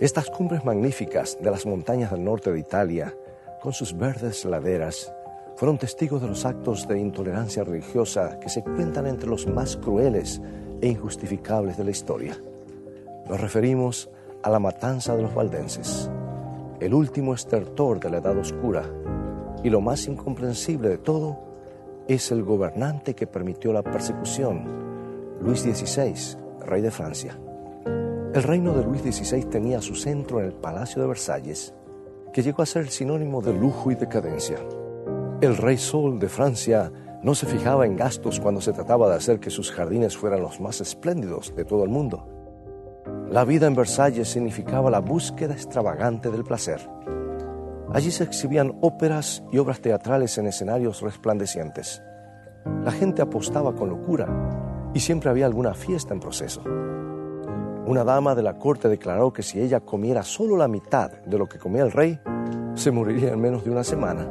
Estas cumbres magníficas de las montañas del norte de Italia, con sus verdes laderas, fueron testigos de los actos de intolerancia religiosa que se cuentan entre los más crueles e injustificables de la historia. Nos referimos a la matanza de los valdenses, el último estertor de la Edad Oscura, y lo más incomprensible de todo es el gobernante que permitió la persecución, Luis XVI, rey de Francia. El reino de Luis XVI tenía su centro en el Palacio de Versalles, que llegó a ser el sinónimo de lujo y decadencia. El rey Sol de Francia no se fijaba en gastos cuando se trataba de hacer que sus jardines fueran los más espléndidos de todo el mundo. La vida en Versalles significaba la búsqueda extravagante del placer. Allí se exhibían óperas y obras teatrales en escenarios resplandecientes. La gente apostaba con locura y siempre había alguna fiesta en proceso. Una dama de la corte declaró que si ella comiera solo la mitad de lo que comía el rey, se moriría en menos de una semana.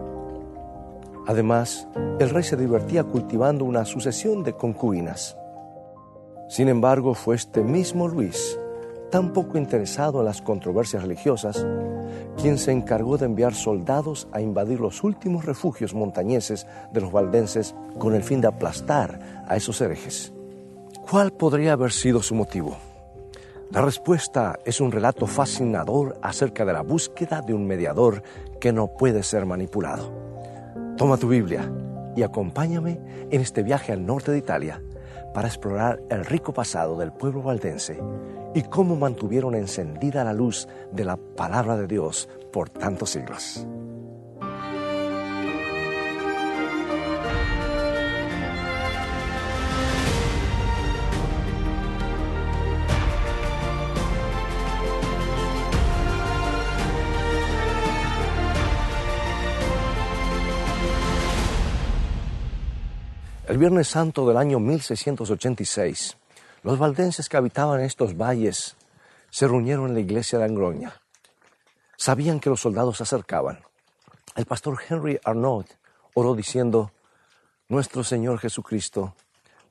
Además, el rey se divertía cultivando una sucesión de concubinas. Sin embargo, fue este mismo Luis, tan poco interesado en las controversias religiosas, quien se encargó de enviar soldados a invadir los últimos refugios montañeses de los valdenses con el fin de aplastar a esos herejes. ¿Cuál podría haber sido su motivo? La respuesta es un relato fascinador acerca de la búsqueda de un mediador que no puede ser manipulado. Toma tu Biblia y acompáñame en este viaje al norte de Italia para explorar el rico pasado del pueblo valdense y cómo mantuvieron encendida la luz de la palabra de Dios por tantos siglos. El Viernes Santo del año 1686, los valdenses que habitaban estos valles se reunieron en la iglesia de Angroña. Sabían que los soldados se acercaban. El pastor Henry Arnaud oró diciendo, Nuestro Señor Jesucristo,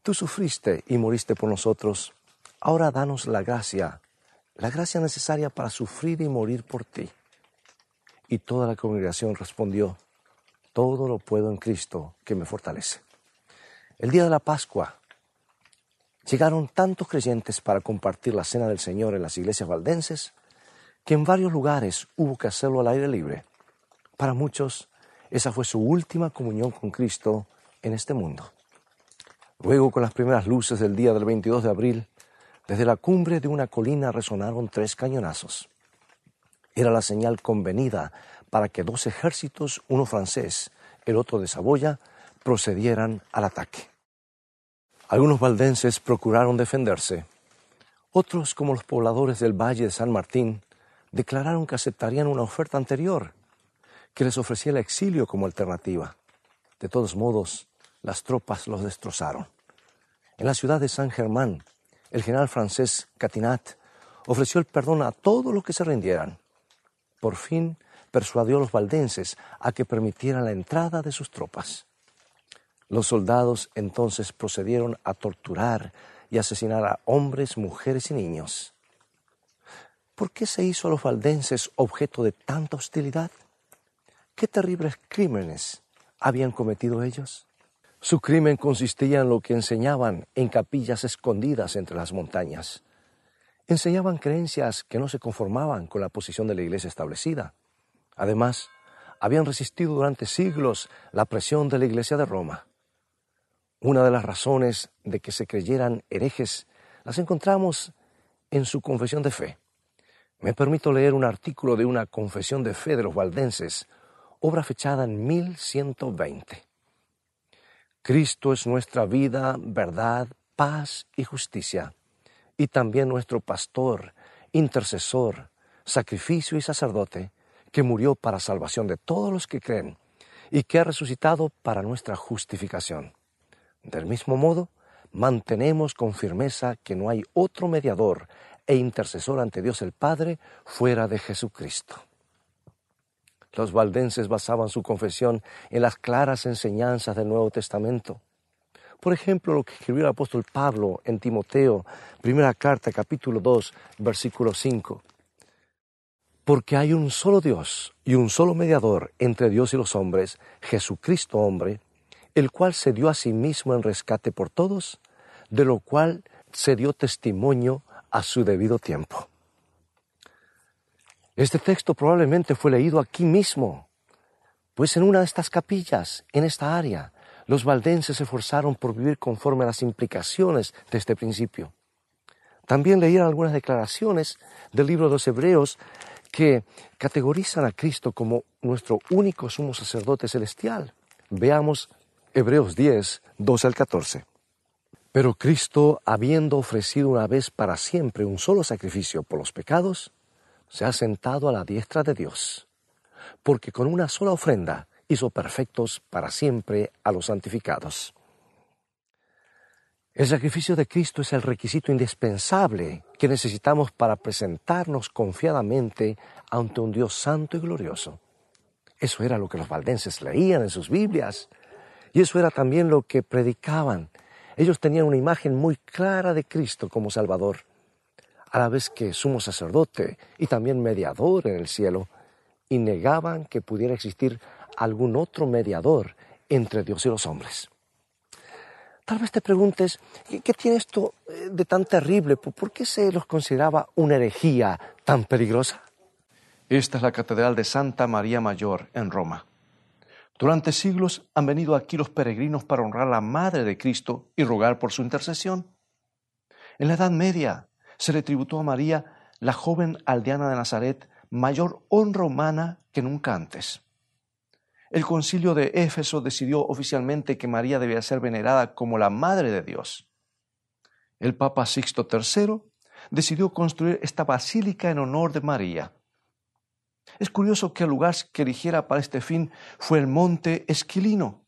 tú sufriste y moriste por nosotros, ahora danos la gracia, la gracia necesaria para sufrir y morir por ti. Y toda la congregación respondió, Todo lo puedo en Cristo que me fortalece. El día de la Pascua llegaron tantos creyentes para compartir la cena del Señor en las iglesias valdenses que en varios lugares hubo que hacerlo al aire libre. Para muchos, esa fue su última comunión con Cristo en este mundo. Luego, con las primeras luces del día del 22 de abril, desde la cumbre de una colina resonaron tres cañonazos. Era la señal convenida para que dos ejércitos, uno francés, el otro de Saboya, procedieran al ataque. Algunos valdenses procuraron defenderse. Otros, como los pobladores del Valle de San Martín, declararon que aceptarían una oferta anterior, que les ofrecía el exilio como alternativa. De todos modos, las tropas los destrozaron. En la ciudad de San Germán, el general francés Catinat ofreció el perdón a todos los que se rindieran. Por fin persuadió a los valdenses a que permitieran la entrada de sus tropas. Los soldados entonces procedieron a torturar y asesinar a hombres, mujeres y niños. ¿Por qué se hizo a los valdenses objeto de tanta hostilidad? ¿Qué terribles crímenes habían cometido ellos? Su crimen consistía en lo que enseñaban en capillas escondidas entre las montañas. Enseñaban creencias que no se conformaban con la posición de la iglesia establecida. Además, habían resistido durante siglos la presión de la iglesia de Roma. Una de las razones de que se creyeran herejes las encontramos en su confesión de fe. Me permito leer un artículo de una confesión de fe de los valdenses, obra fechada en 1120. Cristo es nuestra vida, verdad, paz y justicia, y también nuestro pastor, intercesor, sacrificio y sacerdote, que murió para salvación de todos los que creen, y que ha resucitado para nuestra justificación. Del mismo modo, mantenemos con firmeza que no hay otro mediador e intercesor ante Dios el Padre fuera de Jesucristo. Los valdenses basaban su confesión en las claras enseñanzas del Nuevo Testamento. Por ejemplo, lo que escribió el apóstol Pablo en Timoteo, primera carta, capítulo 2, versículo 5. porque hay un solo Dios y un solo mediador entre Dios y los hombres, Jesucristo hombre, el cual se dio a sí mismo en rescate por todos, de lo cual se dio testimonio a su debido tiempo. Este texto probablemente fue leído aquí mismo, pues en una de estas capillas, en esta área, los valdenses se esforzaron por vivir conforme a las implicaciones de este principio. También leían algunas declaraciones del libro de los Hebreos que categorizan a Cristo como nuestro único sumo sacerdote celestial. Veamos Hebreos 10, 12 al 14. Pero Cristo, habiendo ofrecido una vez para siempre un solo sacrificio por los pecados, se ha sentado a la diestra de Dios, porque con una sola ofrenda hizo perfectos para siempre a los santificados. El sacrificio de Cristo es el requisito indispensable que necesitamos para presentarnos confiadamente ante un Dios santo y glorioso. Eso era lo que los valdenses leían en sus Biblias y eso era también lo que predicaban. Ellos tenían una imagen muy clara de Cristo como Salvador, a la vez que sumo sacerdote y también mediador en el cielo, y negaban que pudiera existir algún otro mediador entre Dios y los hombres. Tal vez te preguntes, ¿qué, tiene esto eh, de tan terrible? ¿Por qué se los consideraba una herejía tan peligrosa? Esta es la Catedral de Santa María Mayor en Roma. Durante siglos han venido aquí los peregrinos para honrar a la Madre de Cristo y rogar por su intercesión. En la Edad Media se le tributó a María, la joven aldeana de Nazaret, mayor honra humana que nunca antes. El concilio de Éfeso decidió oficialmente que María debía ser venerada como la Madre de Dios. El Papa Sixto III decidió construir esta basílica en honor de María. Es curioso que el lugar que eligiera para este fin fue el monte Esquilino,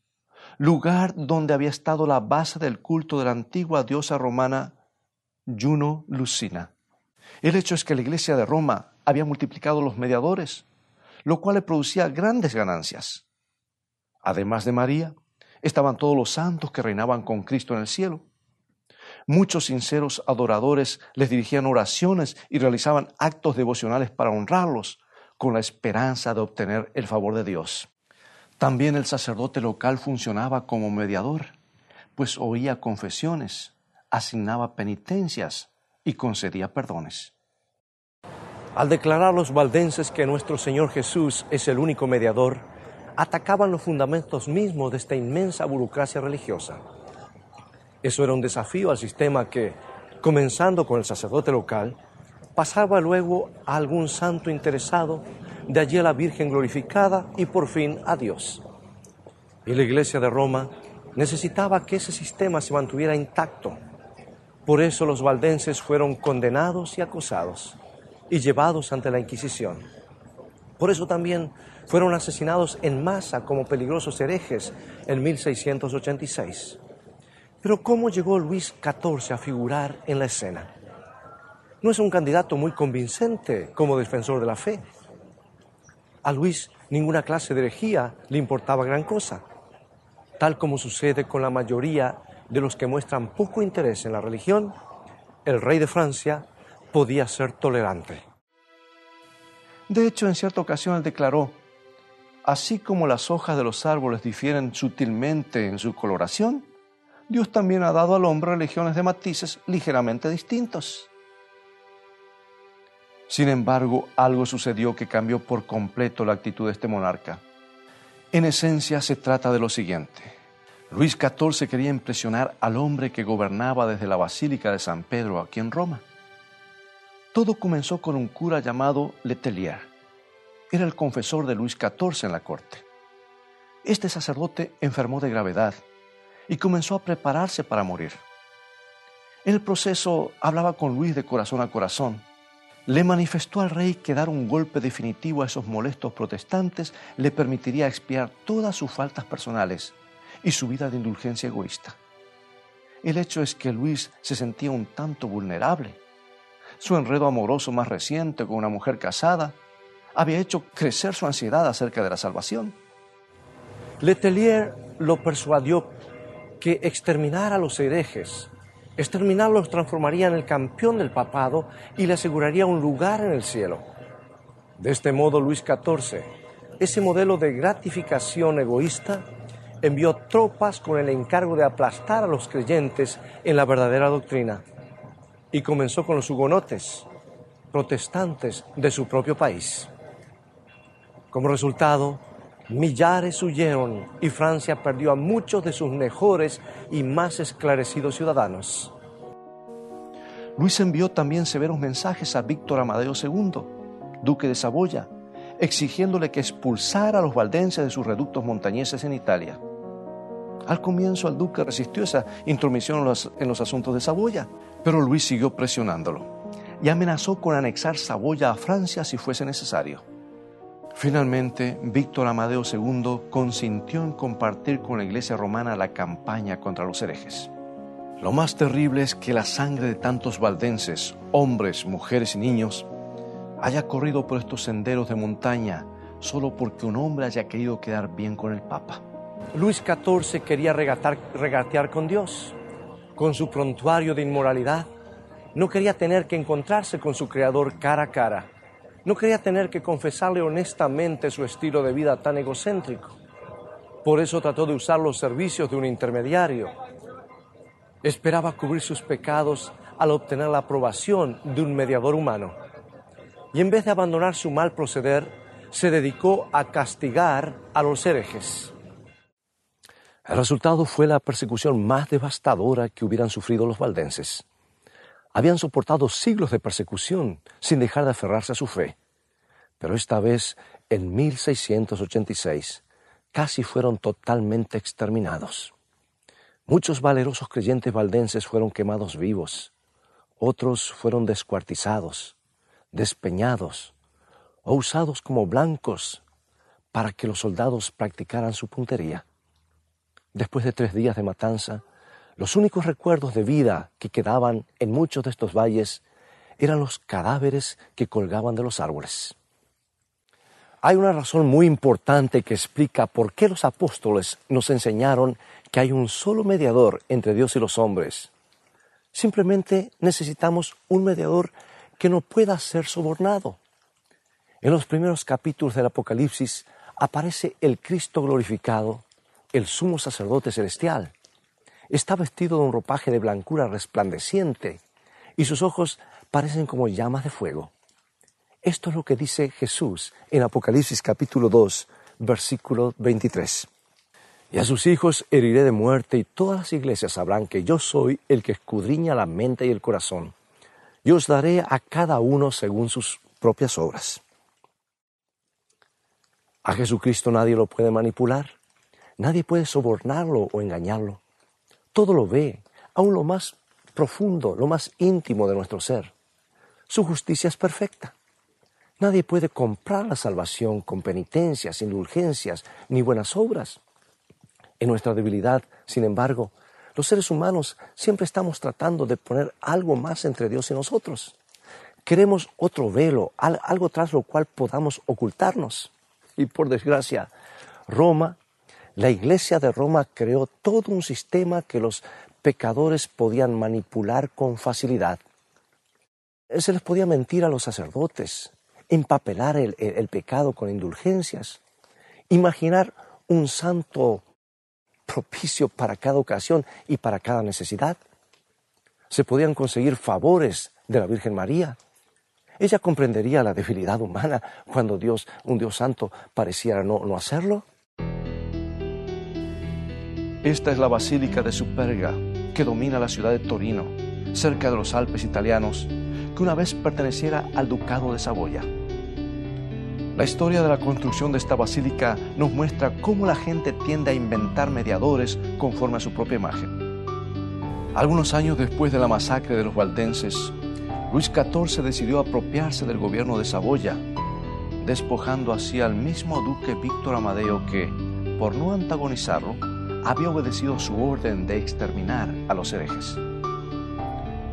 lugar donde había estado la base del culto de la antigua diosa romana Juno Lucina. El hecho es que la iglesia de Roma había multiplicado los mediadores, lo cual le producía grandes ganancias. Además de María, estaban todos los santos que reinaban con Cristo en el cielo. Muchos sinceros adoradores les dirigían oraciones y realizaban actos devocionales para honrarlos, con la esperanza de obtener el favor de Dios. También el sacerdote local funcionaba como mediador, pues oía confesiones, asignaba penitencias y concedía perdones. Al declarar los valdenses que nuestro Señor Jesús es el único mediador, atacaban los fundamentos mismos de esta inmensa burocracia religiosa. Eso era un desafío al sistema que, comenzando con el sacerdote local, pasaba luego a algún santo interesado, de allí a la Virgen glorificada y por fin a Dios. Y la Iglesia de Roma necesitaba que ese sistema se mantuviera intacto. Por eso los valdenses fueron condenados y acosados y llevados ante la Inquisición. Por eso también fueron asesinados en masa como peligrosos herejes en 1686. Pero ¿cómo llegó Luis XIV a figurar en la escena? No es un candidato muy convincente como defensor de la fe. A Luis ninguna clase de herejía le importaba gran cosa, tal como sucede con la mayoría de los que muestran poco interés en la religión, el rey de Francia podía ser tolerante. De hecho, en cierta ocasión él declaró, Así como las hojas de los árboles difieren sutilmente en su coloración, Dios también ha dado al hombre legiones de matices ligeramente distintos. Sin embargo, algo sucedió que cambió por completo la actitud de este monarca. En esencia se trata de lo siguiente. Luis XIV quería impresionar al hombre que gobernaba desde la Basílica de San Pedro aquí en Roma. Todo comenzó con un cura llamado Letelier era el confesor de Luis XIV en la corte. Este sacerdote enfermó de gravedad y comenzó a prepararse para morir. En el proceso hablaba con Luis de corazón a corazón. Le manifestó al rey que dar un golpe definitivo a esos molestos protestantes le permitiría expiar todas sus faltas personales y su vida de indulgencia egoísta. El hecho es que Luis se sentía un tanto vulnerable. Su enredo amoroso más reciente con una mujer casada había hecho crecer su ansiedad acerca de la salvación. Letelier lo persuadió que exterminar a los herejes, exterminarlos transformaría en el campeón del papado y le aseguraría un lugar en el cielo. De este modo, Luis XIV, ese modelo de gratificación egoísta, envió tropas con el encargo de aplastar a los creyentes en la verdadera doctrina y comenzó con los hugonotes, protestantes de su propio país. Como resultado, millares huyeron y Francia perdió a muchos de sus mejores y más esclarecidos ciudadanos. Luis envió también severos mensajes a Víctor Amadeo II, duque de Saboya, exigiéndole que expulsara a los valdenses de sus reductos montañeses en Italia. Al comienzo el duque resistió esa intromisión en los, en los asuntos de Saboya, pero Luis siguió presionándolo y amenazó con anexar Saboya a Francia si fuese necesario. Finalmente, Víctor Amadeo II consintió en compartir con la Iglesia romana la campaña contra los herejes. Lo más terrible es que la sangre de tantos valdenses, hombres, mujeres y niños, haya corrido por estos senderos de montaña solo porque un hombre haya querido quedar bien con el Papa. Luis XIV quería regatear con Dios, con su prontuario de inmoralidad. No quería tener que encontrarse con su Creador cara a cara. No quería tener que confesarle honestamente su estilo de vida tan egocéntrico. Por eso trató de usar los servicios de un intermediario. Esperaba cubrir sus pecados al obtener la aprobación de un mediador humano. Y en vez de abandonar su mal proceder, se dedicó a castigar a los herejes. El resultado fue la persecución más devastadora que hubieran sufrido los valdenses habían soportado siglos de persecución sin dejar de aferrarse a su fe. Pero esta vez, en 1686, casi fueron totalmente exterminados. Muchos valerosos creyentes valdenses fueron quemados vivos, otros fueron descuartizados, despeñados o usados como blancos para que los soldados practicaran su puntería. Después de tres días de matanza, los únicos recuerdos de vida que quedaban en muchos de estos valles eran los cadáveres que colgaban de los árboles. Hay una razón muy importante que explica por qué los apóstoles nos enseñaron que hay un solo mediador entre Dios y los hombres. Simplemente necesitamos un mediador que no pueda ser sobornado. En los primeros capítulos del Apocalipsis aparece el Cristo glorificado, el sumo sacerdote celestial. Está vestido de un ropaje de blancura resplandeciente y sus ojos parecen como llamas de fuego. Esto es lo que dice Jesús en Apocalipsis capítulo 2, versículo 23. Y a sus hijos heriré de muerte y todas las iglesias sabrán que yo soy el que escudriña la mente y el corazón. Yo os daré a cada uno según sus propias obras. A Jesucristo nadie lo puede manipular, nadie puede sobornarlo o engañarlo todo lo ve, aún lo más profundo, lo más íntimo de nuestro ser. Su justicia es perfecta. Nadie puede comprar la salvación con penitencias, indulgencias, ni buenas obras. En nuestra debilidad, sin embargo, los seres humanos siempre estamos tratando de poner algo más entre Dios y nosotros. Queremos otro velo, algo tras lo cual podamos ocultarnos. Y por desgracia, Roma la Iglesia de Roma creó todo un sistema que los pecadores podían manipular con facilidad. Se les podía mentir a los sacerdotes, empapelar el, pecado con indulgencias, imaginar un santo propicio para cada ocasión y para cada necesidad. Se podían conseguir favores de la Virgen María. Ella comprendería la debilidad humana cuando Dios, un Dios santo, pareciera no, no hacerlo. Esta es la Basílica de Superga, que domina la ciudad de Torino, cerca de los Alpes italianos, que una vez perteneciera al Ducado de Saboya. La historia de la construcción de esta basílica nos muestra cómo la gente tiende a inventar mediadores conforme a su propia imagen. Algunos años después de la masacre de los valdenses, Luis XIV decidió apropiarse del gobierno de Saboya, despojando así al mismo duque Víctor Amadeo que, por no antagonizarlo, había obedecido su orden de exterminar a los herejes.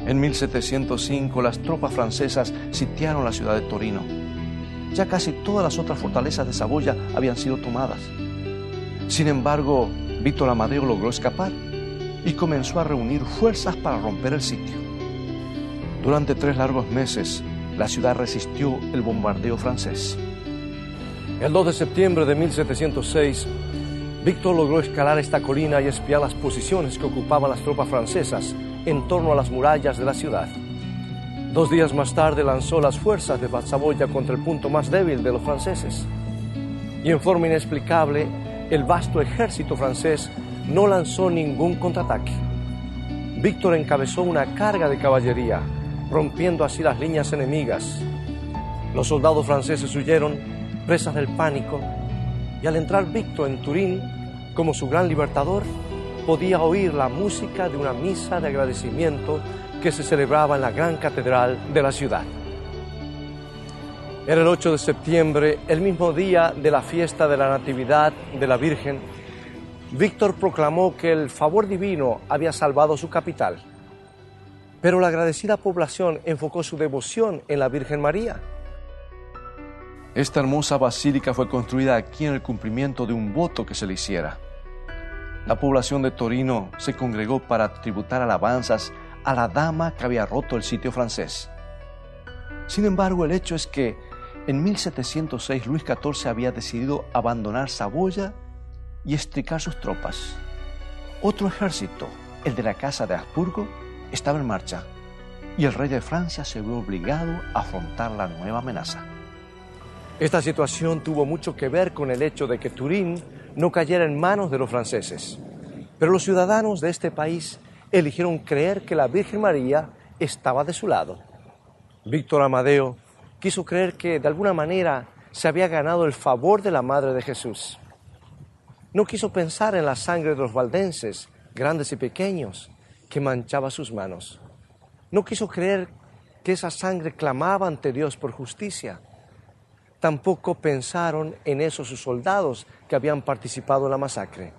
En 1705 las tropas francesas sitiaron la ciudad de Torino. Ya casi todas las otras fortalezas de Saboya habían sido tomadas. Sin embargo, Víctor Amadeo logró escapar y comenzó a reunir fuerzas para romper el sitio. Durante tres largos meses, la ciudad resistió el bombardeo francés. El 2 de septiembre de 1706, Víctor logró escalar esta colina y espiar las posiciones que ocupaban las tropas francesas en torno a las murallas de la ciudad. Dos días más tarde lanzó las fuerzas de Saboya contra el punto más débil de los franceses. Y en forma inexplicable, el vasto ejército francés no lanzó ningún contraataque. Víctor encabezó una carga de caballería, rompiendo así las líneas enemigas. Los soldados franceses huyeron, presas del pánico, y al entrar Víctor en Turín, como su gran libertador, podía oír la música de una misa de agradecimiento que se celebraba en la gran catedral de la ciudad. Era el 8 de septiembre, el mismo día de la fiesta de la Natividad de la Virgen. Víctor proclamó que el favor divino había salvado su capital. Pero la agradecida población enfocó su devoción en la Virgen María. Esta hermosa basílica fue construida aquí en el cumplimiento de un voto que se le hiciera. La población de Torino se congregó para tributar alabanzas a la dama que había roto el sitio francés. Sin embargo, el hecho es que en 1706 Luis XIV había decidido abandonar Saboya y estricar sus tropas. Otro ejército, el de la Casa de Habsburgo, estaba en marcha y el rey de Francia se vio obligado a afrontar la nueva amenaza. Esta situación tuvo mucho que ver con el hecho de que Turín no cayera en manos de los franceses. Pero los ciudadanos de este país eligieron creer que la Virgen María estaba de su lado. Víctor Amadeo quiso creer que de alguna manera se había ganado el favor de la Madre de Jesús. No quiso pensar en la sangre de los valdenses, grandes y pequeños, que manchaba sus manos. No quiso creer que esa sangre clamaba ante Dios por justicia tampoco pensaron en esos soldados que habían participado en la masacre.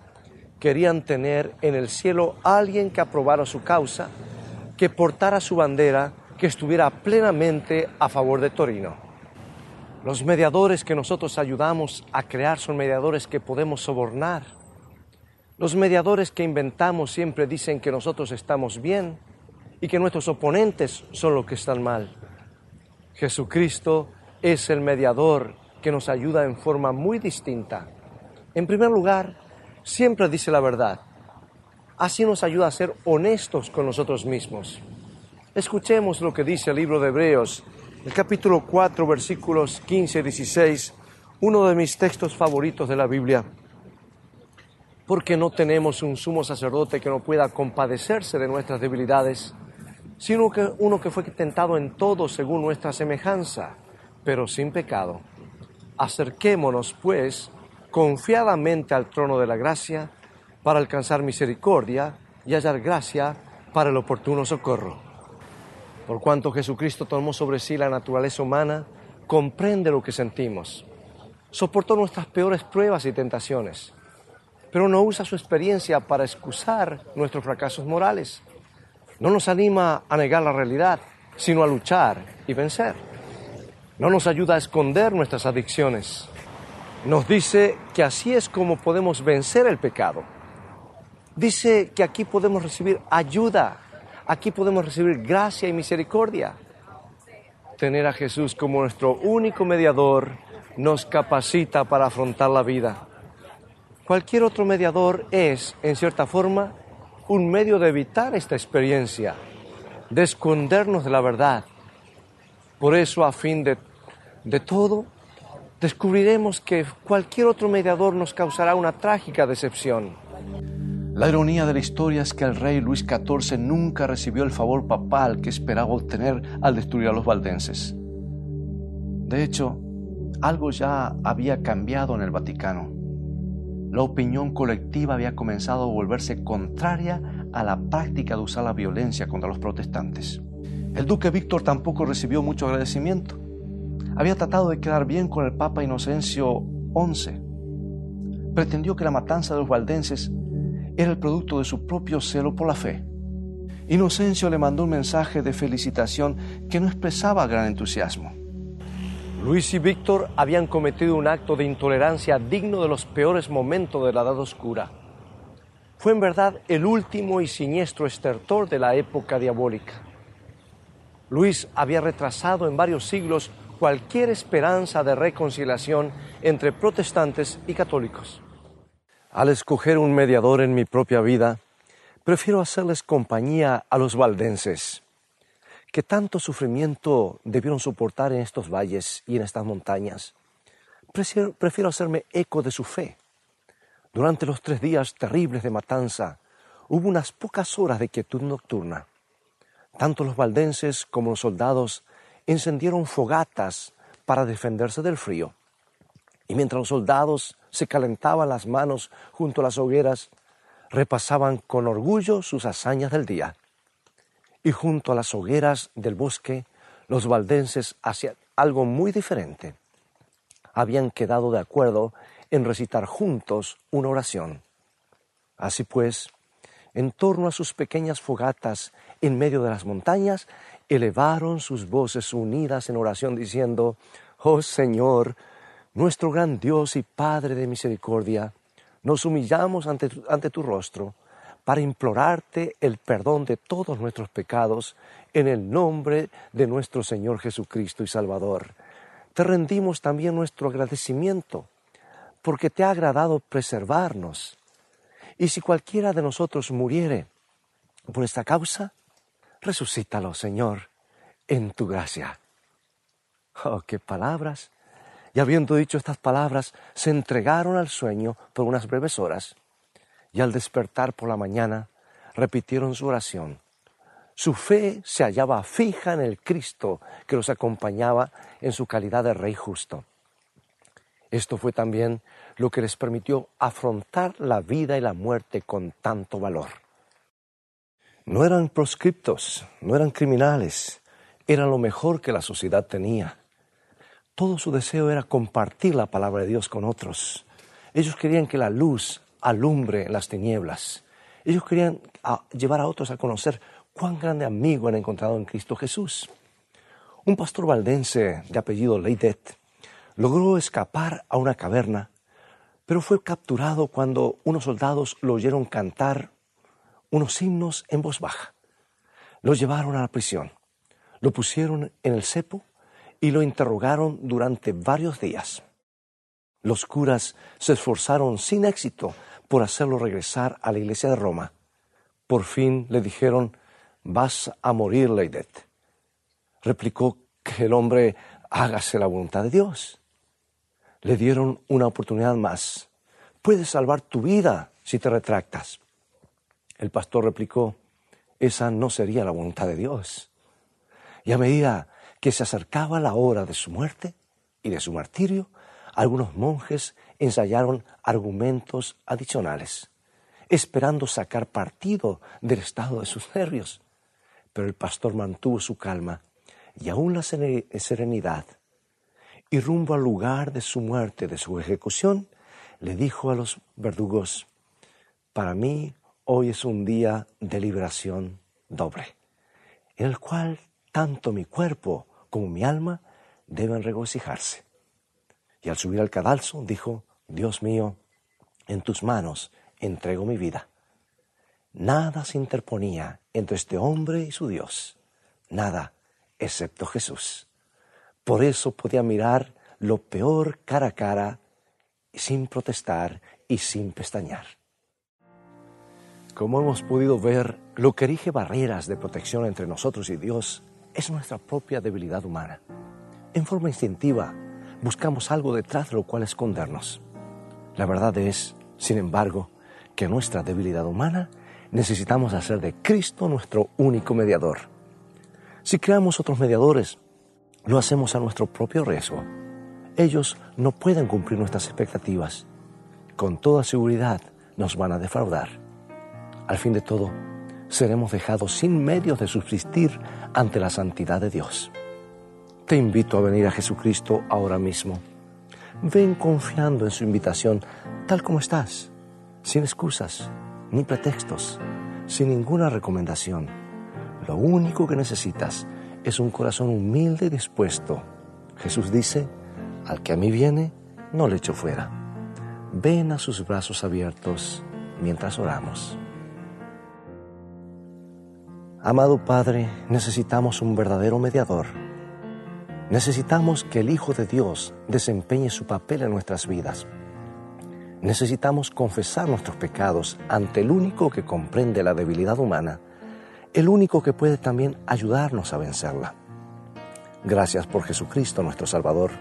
Querían tener en el cielo alguien que aprobara su causa, que portara su bandera, que estuviera plenamente a favor de Torino. Los mediadores que nosotros ayudamos a crear son mediadores que podemos sobornar. Los mediadores que inventamos siempre dicen que nosotros estamos bien y que nuestros oponentes son los que están mal. Jesucristo es el mediador que nos ayuda en forma muy distinta. En primer lugar, siempre dice la verdad. Así nos ayuda a ser honestos con nosotros mismos. Escuchemos lo que dice el libro de Hebreos, el capítulo 4, versículos 15 y 16, uno de mis textos favoritos de la Biblia. Porque no tenemos un sumo sacerdote que no pueda compadecerse de nuestras debilidades, sino que uno que fue tentado en todo según nuestra semejanza pero sin pecado. Acerquémonos, pues, confiadamente al trono de la gracia para alcanzar misericordia y hallar gracia para el oportuno socorro. Por cuanto Jesucristo tomó sobre sí la naturaleza humana, comprende lo que sentimos. Soportó nuestras peores pruebas y tentaciones, pero no usa su experiencia para excusar nuestros fracasos morales. No nos anima a negar la realidad, sino a luchar y vencer no nos ayuda a esconder nuestras adicciones. Nos dice que así es como podemos vencer el pecado. Dice que aquí podemos recibir ayuda, aquí podemos recibir gracia y misericordia. Tener a Jesús como nuestro único mediador nos capacita para afrontar la vida. Cualquier otro mediador es, en cierta forma, un medio de evitar esta experiencia, de escondernos de la verdad. Por eso, a fin de de todo, descubriremos que cualquier otro mediador nos causará una trágica decepción. La ironía de la historia es que el rey Luis XIV nunca recibió el favor papal que esperaba obtener al destruir a los valdenses. De hecho, algo ya había cambiado en el Vaticano. La opinión colectiva había comenzado a volverse contraria a la práctica de usar la violencia contra los protestantes. El duque Víctor tampoco recibió mucho agradecimiento había tratado de quedar bien con el Papa Inocencio XI. Pretendió que la matanza de los valdenses era el producto de su propio celo por la fe. Inocencio le mandó un mensaje de felicitación que no expresaba gran entusiasmo. Luis y Víctor habían cometido un acto de intolerancia digno de los peores momentos de la Edad Oscura. Fue en verdad el último y siniestro estertor de la época diabólica. Luis había retrasado en varios siglos cualquier esperanza de reconciliación entre protestantes y católicos. Al escoger un mediador en mi propia vida, prefiero hacerles compañía a los valdenses, que tanto sufrimiento debieron soportar en estos valles y en estas montañas. Prefiero, prefiero hacerme eco de su fe. Durante los tres días terribles de matanza, hubo unas pocas horas de quietud nocturna. Tanto los valdenses como los soldados encendieron fogatas para defenderse del frío. Y mientras los soldados se calentaban las manos junto a las hogueras, repasaban con orgullo sus hazañas del día. Y junto a las hogueras del bosque, los valdenses hacían algo muy diferente. Habían quedado de acuerdo en recitar juntos una oración. Así pues, en torno a sus pequeñas fogatas en medio de las montañas, elevaron sus voces unidas en oración diciendo, Oh Señor, nuestro gran Dios y Padre de misericordia, nos humillamos ante tu, ante tu rostro para implorarte el perdón de todos nuestros pecados en el nombre de nuestro Señor Jesucristo y Salvador. Te rendimos también nuestro agradecimiento porque te ha agradado preservarnos. Y si cualquiera de nosotros muriere por esta causa, resucítalo, Señor, en tu gracia. Oh, qué palabras. Y habiendo dicho estas palabras, se entregaron al sueño por unas breves horas, y al despertar por la mañana, repitieron su oración. Su fe se hallaba fija en el Cristo que los acompañaba en su calidad de Rey justo. Esto fue también lo que les permitió afrontar la vida y la muerte con tanto valor. No eran proscriptos, no eran criminales, eran lo mejor que la sociedad tenía. Todo su deseo era compartir la palabra de Dios con otros. Ellos querían que la luz alumbre las tinieblas. Ellos querían llevar a otros a conocer cuán grande amigo han encontrado en Cristo Jesús. Un pastor valdense de apellido Leidet logró escapar a una caverna, pero fue capturado cuando unos soldados lo oyeron cantar unos himnos en voz baja. Lo llevaron a la prisión, lo pusieron en el cepo y lo interrogaron durante varios días. Los curas se esforzaron sin éxito por hacerlo regresar a la iglesia de Roma. Por fin le dijeron, vas a morir, Leidet. Replicó que el hombre hágase la voluntad de Dios. Le dieron una oportunidad más. Puedes salvar tu vida si te retractas. El pastor replicó, esa no sería la voluntad de Dios. Y a medida que se acercaba la hora de su muerte y de su martirio, algunos monjes ensayaron argumentos adicionales, esperando sacar partido del estado de sus nervios. Pero el pastor mantuvo su calma y aún la serenidad. Y rumbo al lugar de su muerte, de su ejecución, le dijo a los verdugos, para mí Hoy es un día de liberación doble, en el cual tanto mi cuerpo como mi alma deben regocijarse. Y al subir al cadalso dijo, Dios mío, en tus manos entrego mi vida. Nada se interponía entre este hombre y su Dios, nada excepto Jesús. Por eso podía mirar lo peor cara a cara sin protestar y sin pestañear. Como hemos podido ver, lo que erige barreras de protección entre nosotros y Dios es nuestra propia debilidad humana. En forma instintiva, buscamos algo detrás de lo cual escondernos. La verdad es, sin embargo, que nuestra debilidad humana necesitamos hacer de Cristo nuestro único mediador. Si creamos otros mediadores, lo hacemos a nuestro propio riesgo. Ellos no pueden cumplir nuestras expectativas. Con toda seguridad nos van a defraudar. Al fin de todo, seremos dejados sin medios de subsistir ante la santidad de Dios. Te invito a venir a Jesucristo ahora mismo. Ven confiando en su invitación tal como estás, sin excusas ni pretextos, sin ninguna recomendación. Lo único que necesitas es un corazón humilde y dispuesto. Jesús dice, al que a mí viene, no le echo fuera. Ven a sus brazos abiertos mientras oramos. Amado Padre, necesitamos un verdadero mediador. Necesitamos que el Hijo de Dios desempeñe su papel en nuestras vidas. Necesitamos confesar nuestros pecados ante el único que comprende la debilidad humana, el único que puede también ayudarnos a vencerla. Gracias por Jesucristo nuestro Salvador,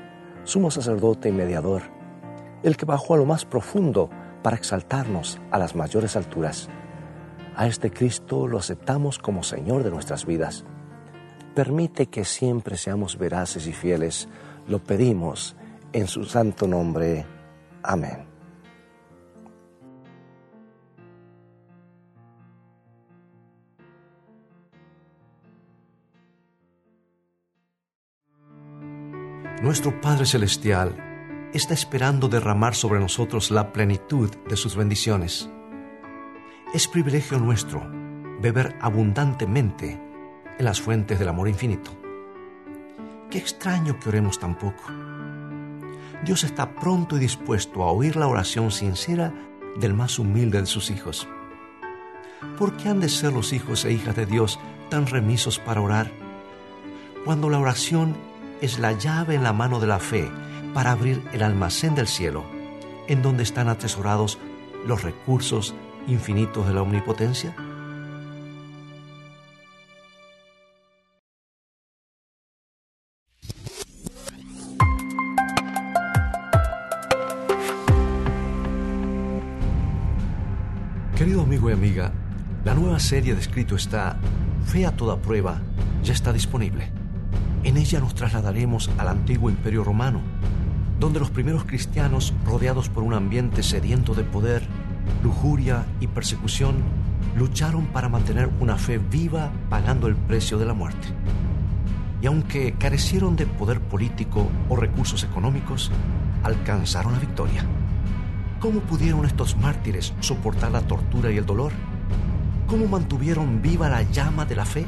sumo sacerdote y mediador, el que bajó a lo más profundo para exaltarnos a las mayores alturas. A este Cristo lo aceptamos como Señor de nuestras vidas. Permite que siempre seamos veraces y fieles. Lo pedimos en su santo nombre. Amén. Nuestro Padre Celestial está esperando derramar sobre nosotros la plenitud de sus bendiciones. Es privilegio nuestro beber abundantemente en las fuentes del amor infinito. Qué extraño que oremos tan poco. Dios está pronto y dispuesto a oír la oración sincera del más humilde de sus hijos. ¿Por qué han de ser los hijos e hijas de Dios tan remisos para orar? Cuando la oración es la llave en la mano de la fe para abrir el almacén del cielo, en donde están atesorados los recursos infinitos de la omnipotencia? Querido amigo y amiga, la nueva serie de escrito está Fe a toda prueba ya está disponible. En ella nos trasladaremos al antiguo imperio romano, donde los primeros cristianos, rodeados por un ambiente sediento de poder, lujuria y persecución, lucharon para mantener una fe viva pagando el precio de la muerte. Y aunque carecieron de poder político o recursos económicos, alcanzaron la victoria. ¿Cómo pudieron estos mártires soportar la tortura y el dolor? ¿Cómo mantuvieron viva la llama de la fe?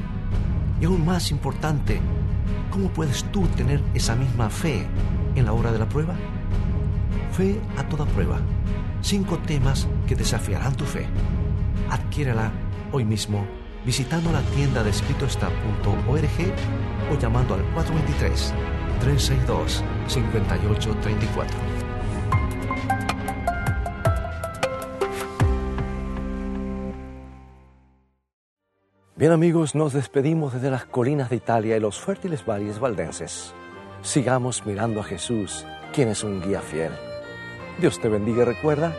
Y aún más importante, ¿Cómo puedes tú tener esa misma fe en la hora de la prueba? Fe a toda prueba. Cinco temas que desafiarán tu fe. Adquiérala hoy mismo visitando la tienda de escritoestá.org o llamando al 423 362 5834. Bien amigos, nos despedimos desde las colinas de Italia y los fértiles valles valdenses. Sigamos mirando a Jesús, quien es un guía fiel. Dios te bendiga y recuerda,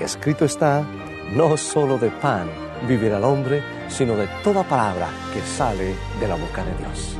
escrito está, no solo de pan vivirá el hombre, sino de toda palabra que sale de la boca de Dios.